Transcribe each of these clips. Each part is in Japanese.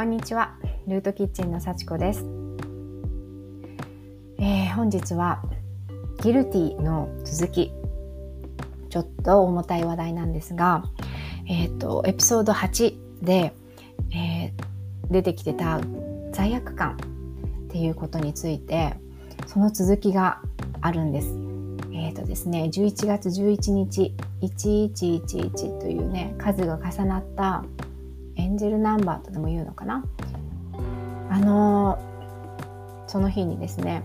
こんにちは。ルートキッチンの幸子です、えー、本日はギルティの続きちょっと重たい話題なんですがえっ、ー、とエピソード8で、えー、出てきてた罪悪感っていうことについてその続きがあるんです。えっ、ー、とですね11月11日1111というね数が重なったエンジェルナンバーとでも言うのかな？あの、その日にですね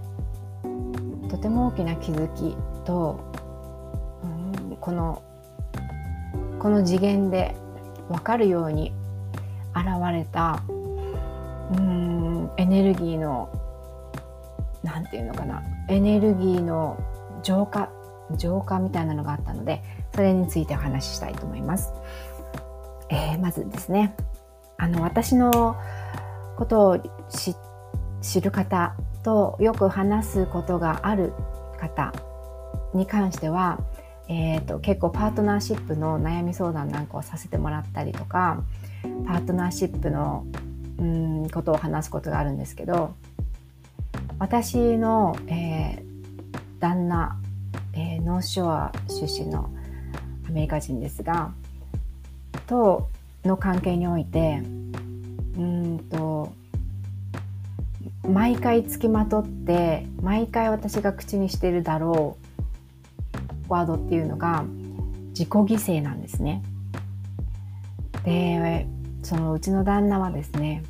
とても大きな気づきと、うん、このこの次元で分かるように現れたうんエネルギーの何て言うのかな？エネルギーの浄化浄化みたいなのがあったのでそれについてお話ししたいと思います。えー、まずですねあの私のことを知る方とよく話すことがある方に関しては、えーと、結構パートナーシップの悩み相談なんかをさせてもらったりとかパートナーシップのうんことを話すことがあるんですけど私の、えー、旦那、えー、ノーショア出身のアメリカ人ですがとの関係においてうんと毎回つきまとって毎回私が口にしてるだろうワードっていうのが自己犠牲なんですね。でそのうちの旦那はですね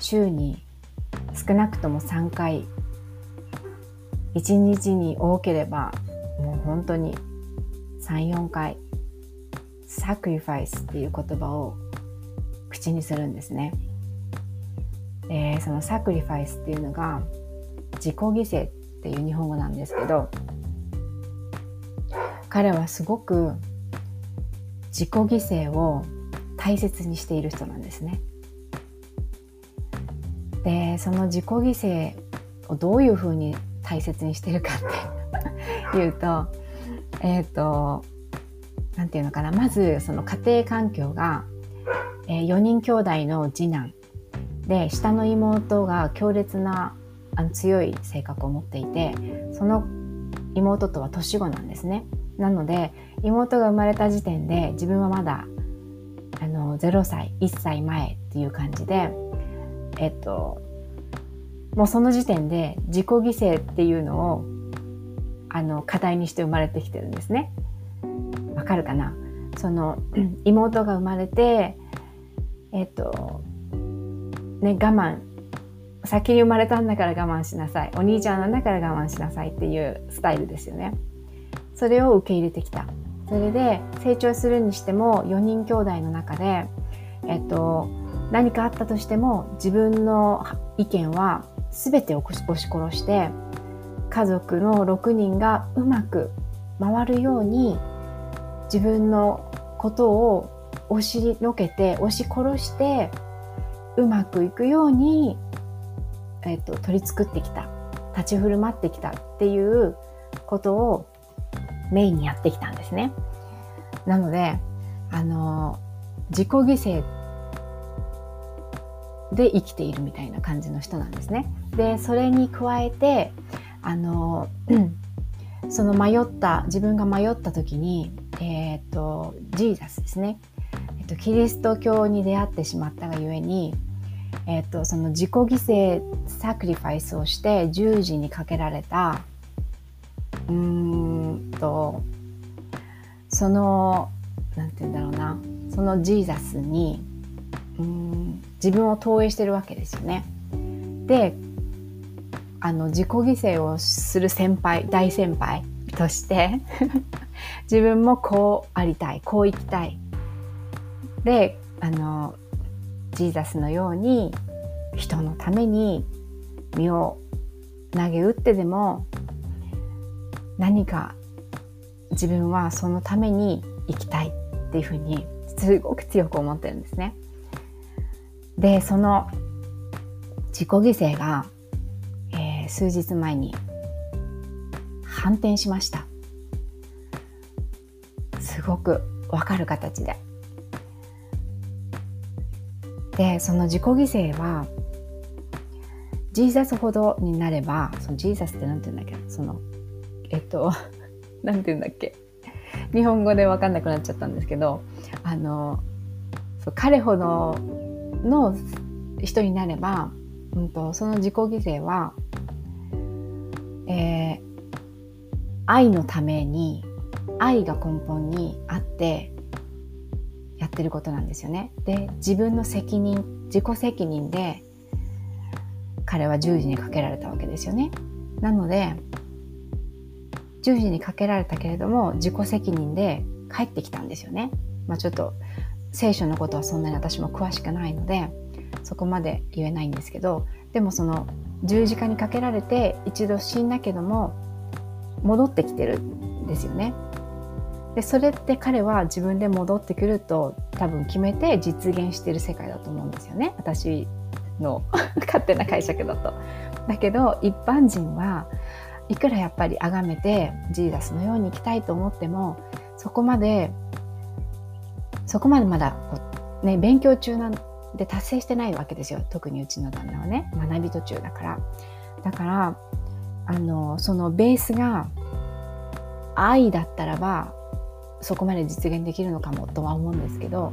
週に少なくとも3回1日に多ければもう本当に34回サクリファイスっていう言葉を口にするんですね。でそのサクリファイスっていうのが自己犠牲っていう日本語なんですけど彼はすごく自己犠牲を大切にしている人なんですね。でその自己犠牲をどういうふうに大切にしてるかっていうとえっ、と何て言うのかなまずその家庭環境が、えー、4人兄弟の次男で下の妹が強烈なあの強い性格を持っていてその妹とは年子なんですね。なので妹が生まれた時点で自分はまだあの0歳1歳前っていう感じでえっともうその時点で自己犠牲っていうのをあの課題にして生まれてきてるんですね。わかるかな？その妹が生まれてえっとね我慢。先に生まれたんだから我慢しなさい。お兄ちゃんなんだから我慢しなさいっていうスタイルですよね。それを受け入れてきた。それで成長するにしても4人兄弟の中でえっと何かあったとしても自分の意見は全て押し殺して家族の6人がうまく回るように自分のことを押しのけて押し殺してうまくいくように、えっと、取り作ってきた立ち振る舞ってきたっていうことをメインにやってきたんですね。なのであの自己犠牲で生きているみたいな感じの人なんですね。でそれに加えてあの、その迷った自分が迷った時に、えーと、ジーザスですね、えーと、キリスト教に出会ってしまったがゆえに、えーと、その自己犠牲サクリファイスをして十字にかけられたうーんとその何て言うんだろうなそのジーザスにうん自分を投影してるわけですよね。であの自己犠牲をする先輩大先輩として自分もこうありたいこう生きたい。であのジーザスのように人のために身を投げ打ってでも何か自分はそのために生きたい。っていうふうにすごく強く思ってるんですね。でその自己犠牲が、えー、数日前に反転しました。すごくわかる形で。でその自己犠牲はジーザスほどになればそのジーザスって何て言うんだっけ？そのえっと 何て言うんだっけ？日本語で分かんなくなっちゃったんですけどあのそう彼ほどの人になれば、うんと、その自己犠牲は、えー、愛のために愛が根本にあってやってることなんですよね。で自分の責任自己責任で彼は十字にかけられたわけですよね。なので十字にかけられたけれども自己責任で帰ってきたんですよね。まあ、ちょっと聖書のことはそんなに私も詳しくないのでそこまで言えないんですけどでもその十字架にかけられて一度死んだけども戻ってきてるんですよね。でそれって彼は自分で戻ってくると多分決めて実現してる世界だと思うんですよね。私の 勝手な解釈だと。だけど一般人はいくらやっぱり崇めてジーザスのように生きたいと思ってもそこまでそこまでまだ、ね、勉強中なんで達成してないわけですよ。特にうちの旦那はね。学び途中だから。だからあのそのベースが愛だったらばそこまで実現できるのかもとは思うんですけど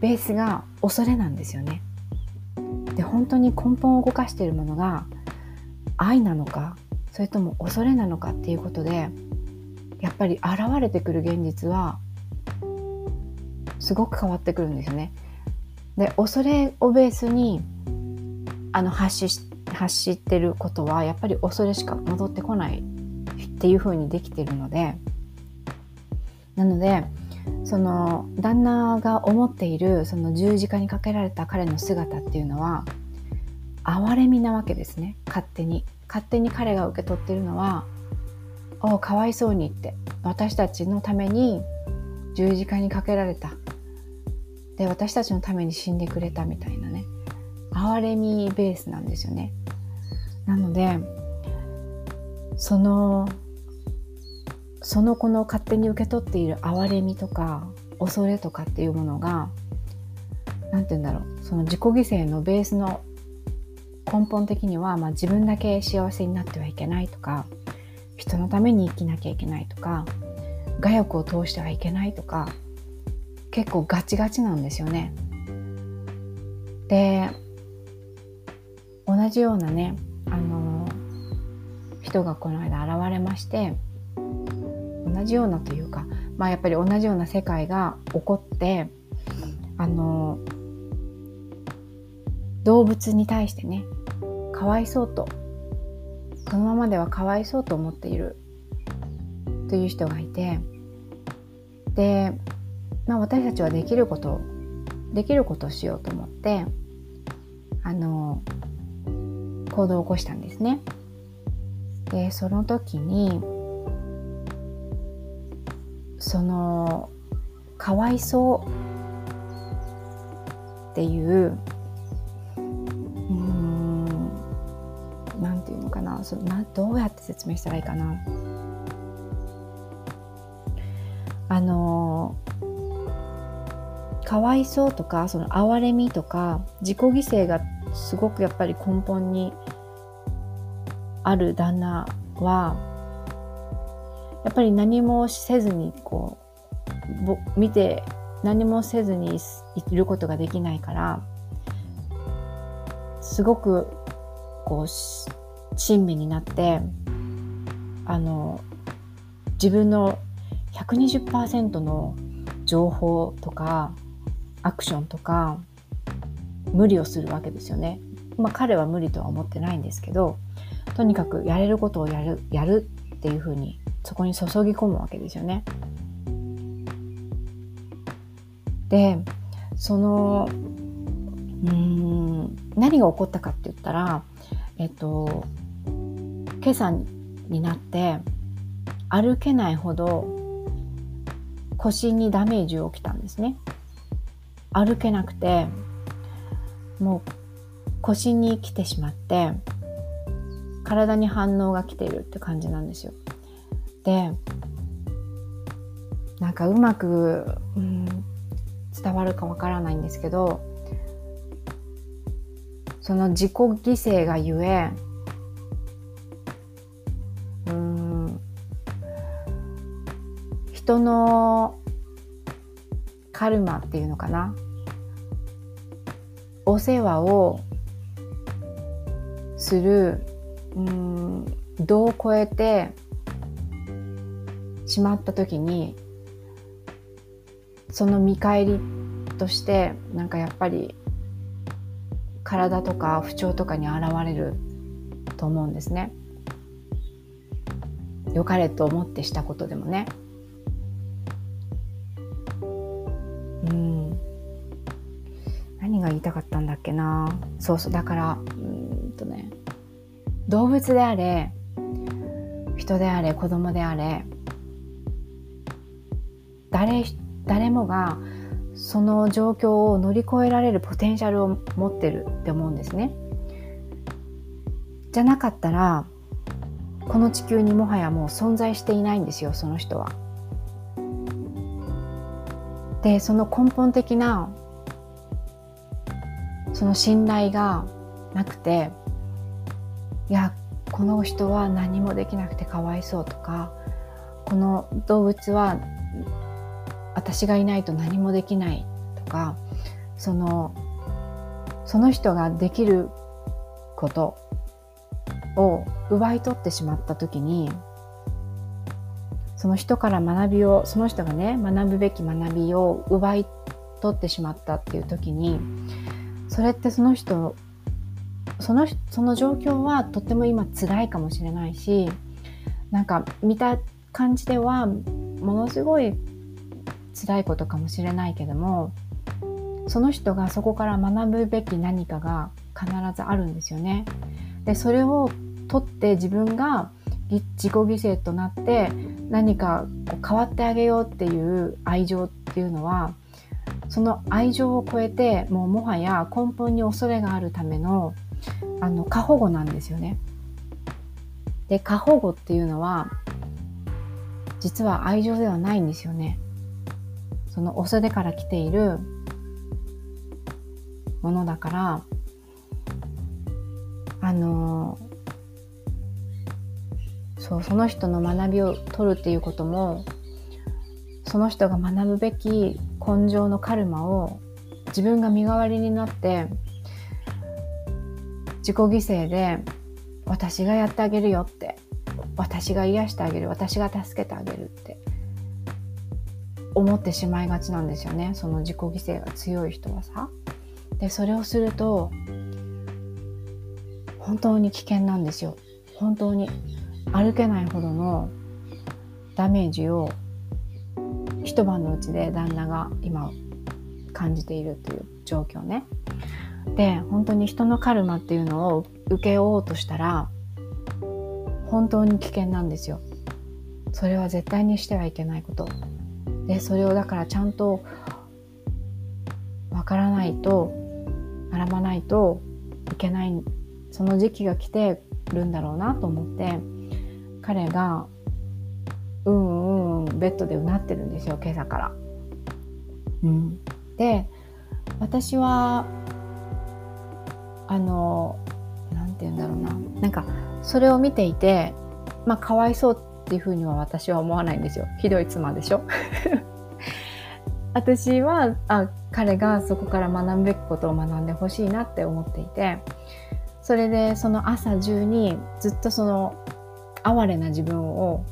ベースが恐れなんですよねで本当に根本を動かしているものが愛なのかそれとも恐れなのかっていうことでやっぱり現れてくる現実はすごく変わってくるんですよね。で恐れをベースにあの発し発してることはやっぱり恐れしか戻ってこないっていう風にできてるのでなのでその旦那が思っているその十字架にかけられた彼の姿っていうのは哀れみなわけですね。勝手に。勝手に彼が受け取ってるのは「おおかわいそうに」って私たちのために十字架にかけられた。で私たちのために死んでくれたみたいなね。哀れみベースなんですよね。なのでそのその子の勝手に受け取っている哀れみとか恐れとかっていうものが何て言うんだろうその自己犠牲のベースの根本的には、まあ、自分だけ幸せになってはいけないとか人のために生きなきゃいけないとか我欲を通してはいけないとか結構ガチガチなんですよね。で同じようなねあの人がこの間現れまして同じようなというかまあやっぱり同じような世界が起こってあの動物に対してねかわいそうとこのままではかわいそうと思っているという人がいてで、まあ、私たちはできることできることをしようと思ってあの行動を起こしたんですね。でその時にそのかわいそうっていううんなんていうのかなそなどうやって説明したらいいかな。あのかわいそうとかその哀れみとか自己犠牲がすごくやっぱり根本にある旦那はやっぱり何もせずにこう見て何もせずにいることができないからすごくこう親身になってあの自分の120%の情報とかアクションとか無理をするわけですよね。まあ彼は無理とは思ってないんですけどとにかくやれることをやるやるっていうふうにそこに注ぎ込むわけですよね。でそのうん何が起こったかって言ったらえっと今朝になって歩けないほど腰にダメージを起きたんですね。歩けなくてもう腰に来てしまって体に反応が来ているって感じなんですよ。でなんかうまく、うん、伝わるかわからないんですけどその自己犠牲がゆえうん人のカルマっていうのかな？お世話をするうん度を超えてしまった時にその見返りとしてなんかやっぱり体とか不調とかに現れると思うんですね。良かれと思ってしたことでもね。うん何が言いたかったんだっけなそうそうだからうんとね動物であれ人であれ子供であれ誰誰もがその状況を乗り越えられるポテンシャルを持ってるって思うんですね。じゃなかったらこの地球にもはやもう存在していないんですよその人は。でその根本的なその信頼がなくていやこの人は何もできなくてかわいそうとかこの動物は私がいないと何もできないとかそのその人ができることを奪い取ってしまった時にその人から学びをその人がね学ぶべき学びを奪い取ってしまったっていう時にそれってその人そのその状況はとっても今辛いかもしれないしなんか見た感じではものすごい辛いことかもしれないけどもその人がそこから学ぶべき何かが必ずあるんですよね。でそれを取って自分が自己犠牲となって何か変わってあげようっていう愛情っていうのはその愛情を超えてもうもはや根本に恐れがあるためのあの過保護なんですよね。で過保護っていうのは実は愛情ではないんですよね。その恐れから来ているものだからあのそうその人の学びを取るっていうこともその人が学ぶべき根性のカルマを自分が身代わりになって自己犠牲で私がやってあげるよって私が癒してあげる私が助けてあげるって思ってしまいがちなんですよねその自己犠牲が強い人はさ。でそれをすると本当に危険なんですよ本当に歩けないほどのダメージを一晩のうちで旦那が今感じているという状況ね。で本当に人のカルマっていうのを受けようとしたら本当に危険なんですよ。それは絶対にしてはいけないこと。でそれをだからちゃんとわからないと学ばないといけないその時期が来てるんだろうなと思って彼がうんうんうんベッドでうなってるんですよ今朝から。うん、で私はあの何て言うんだろうななんかそれを見ていてまあかわいそうっていうふうには私は思わないんですよ。ひどい妻でしょ。私はあ彼がそこから学ぶべきことを学んでほしいなって思っていてそれでその朝中にずっとその哀れな自分を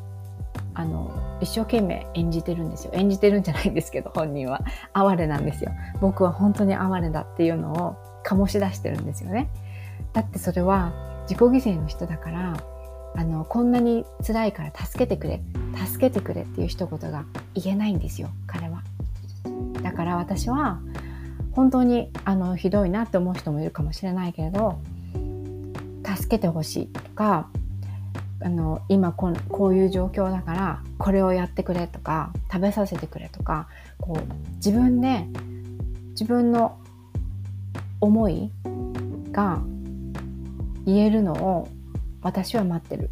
あの一生懸命演じてるんですよ。演じてるんじゃないんですけど本人は。哀れなんですよ。僕は本当に哀れだっていうのを醸し出してるんですよね。だってそれは自己犠牲の人だからあのこんなに辛いから助けてくれ助けてくれっていう一言が言えないんですよ彼は。だから私は本当にあのひどいなって思う人もいるかもしれないけれど助けてほしいとかあの今ここういう状況だからこれをやってくれとか食べさせてくれとかこう自分で自分の思いが言えるのを私は待ってる。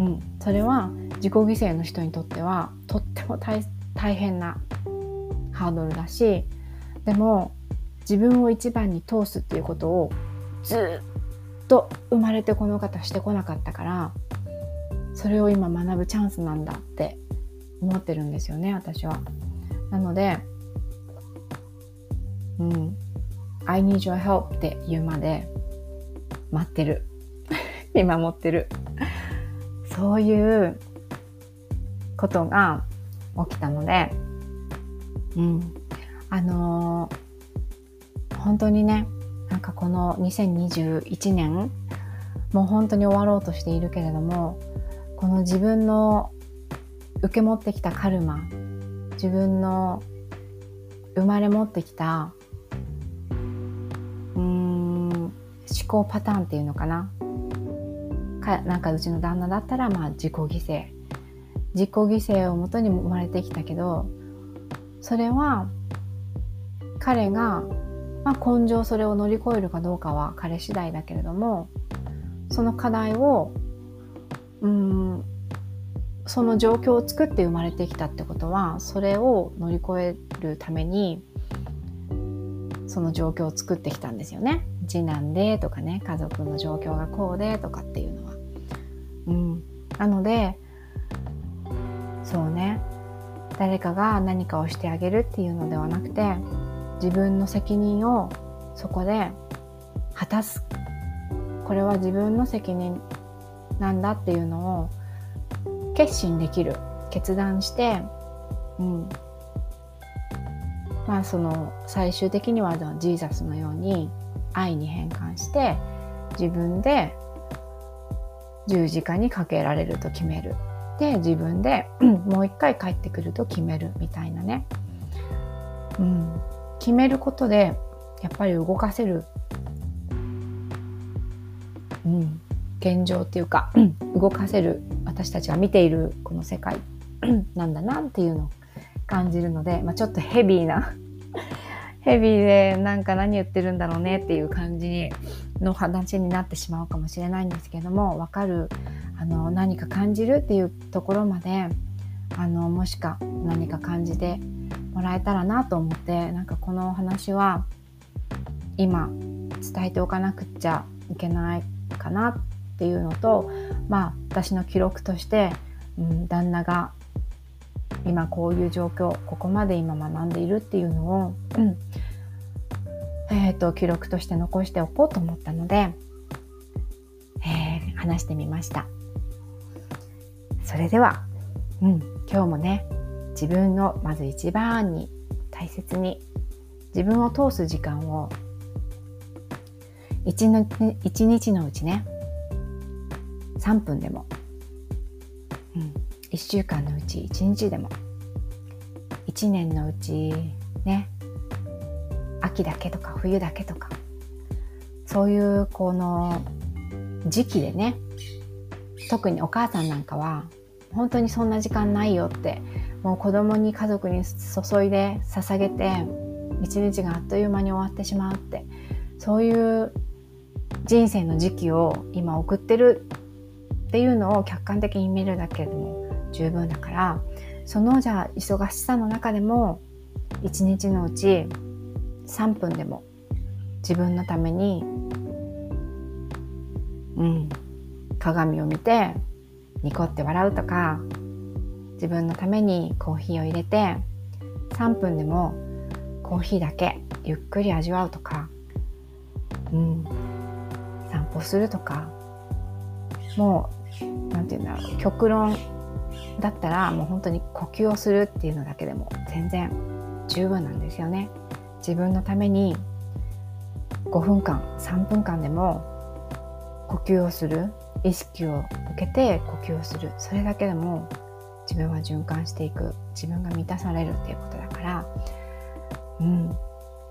うん、それは自己犠牲の人にとってはとっても大変なハードルだしでも自分を一番に通すっていうことをずっと生まれてこの方してこなかったからそれを今学ぶチャンスなんだって思ってるんですよね私は。なのでうん I need your help って言うまで待ってる見守ってる。そういうことが起きたのでうん。あのー、本当にねなんかこの2021年もう本当に終わろうとしているけれどもこの自分の受け持ってきたカルマ自分の生まれ持ってきたうーん思考パターンっていうのかなかなんかうちの旦那だったらまあ自己犠牲自己犠牲をもとに生まれてきたけどそれは彼が、まあ、根性それを乗り越えるかどうかは彼次第だけれどもその課題をうんその状況を作って生まれてきたってことはそれを乗り越えるためにその状況を作ってきたんですよね。次男でとかね家族の状況がこうでとかっていうのは。うん、なのでそうね。誰かが何かをしてあげるっていうのではなくて自分の責任をそこで果たす。これは自分の責任なんだっていうのを決心できる。決断してうん。まあその最終的にはジーザスのように愛に変換して自分で十字架にかけられると決める。で自分で もう一回帰ってくると決めるみたいなね、うん、決めることでやっぱり動かせる、うん、現状っていうか 動かせる。私たちが見ているこの世界。なんだなっていうのを感じるので、まあ、ちょっとヘビーな ヘビーでなんか何言ってるんだろうねっていう感じにの話になってしまうかもしれないんですけども分かるあの何か感じるっていうところまであのもしか何か感じてもらえたらなと思ってなんかこのお話は今伝えておかなくちゃいけないかなっていうのとまあ私の記録として、うん、旦那が今こういう状況ここまで今学んでいるっていうのを、うんえーと、記録として残しておこうと思ったので、えー、話してみました。それでは、うん、今日もね自分のまず一番に大切に自分を通す時間を一日日のうちね3分でも、うん、1週間のうち1日でも1年のうちね秋だけとか冬だけとか。そういうこの時期でね特にお母さんなんかは本当にそんな時間ないよってもう子供に家族に注いで捧げて一日があっという間に終わってしまうってそういう人生の時期を今送ってるっていうのを客観的に見るだけでも十分だからそのじゃあ忙しさの中でも一日のうち3分でも自分のためにうん鏡を見てニコって笑うとか自分のためにコーヒーを入れて3分でもコーヒーだけゆっくり味わうとか、うん、散歩するとかもう何て言うんだろう極論だったらもう本当に呼吸をするっていうのだけでも全然十分なんですよね。自分のために5分間3分間でも呼吸をする意識を向けて呼吸をする。それだけでも自分は循環していく。自分が満たされるっていうことだから。うん。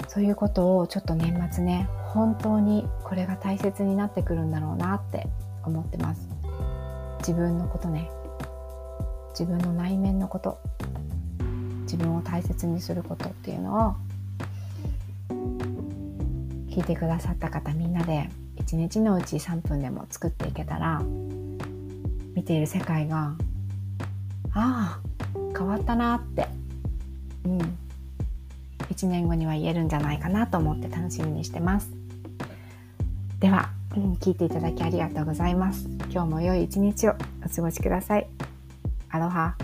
そういうことをちょっと年末ね本当にこれが大切になってくるんだろうなって思ってます。自分のことね。自分の内面のこと。自分を大切にすることっていうのを聞いてくださった方みんなで一日のうち3分でも作っていけたら見ている世界がああ変わったなってうん1年後には言えるんじゃないかなと思って楽しみにしてますでは、うん、聞いていただきありがとうございます。今日も良い一日をお過ごしください。アロハ。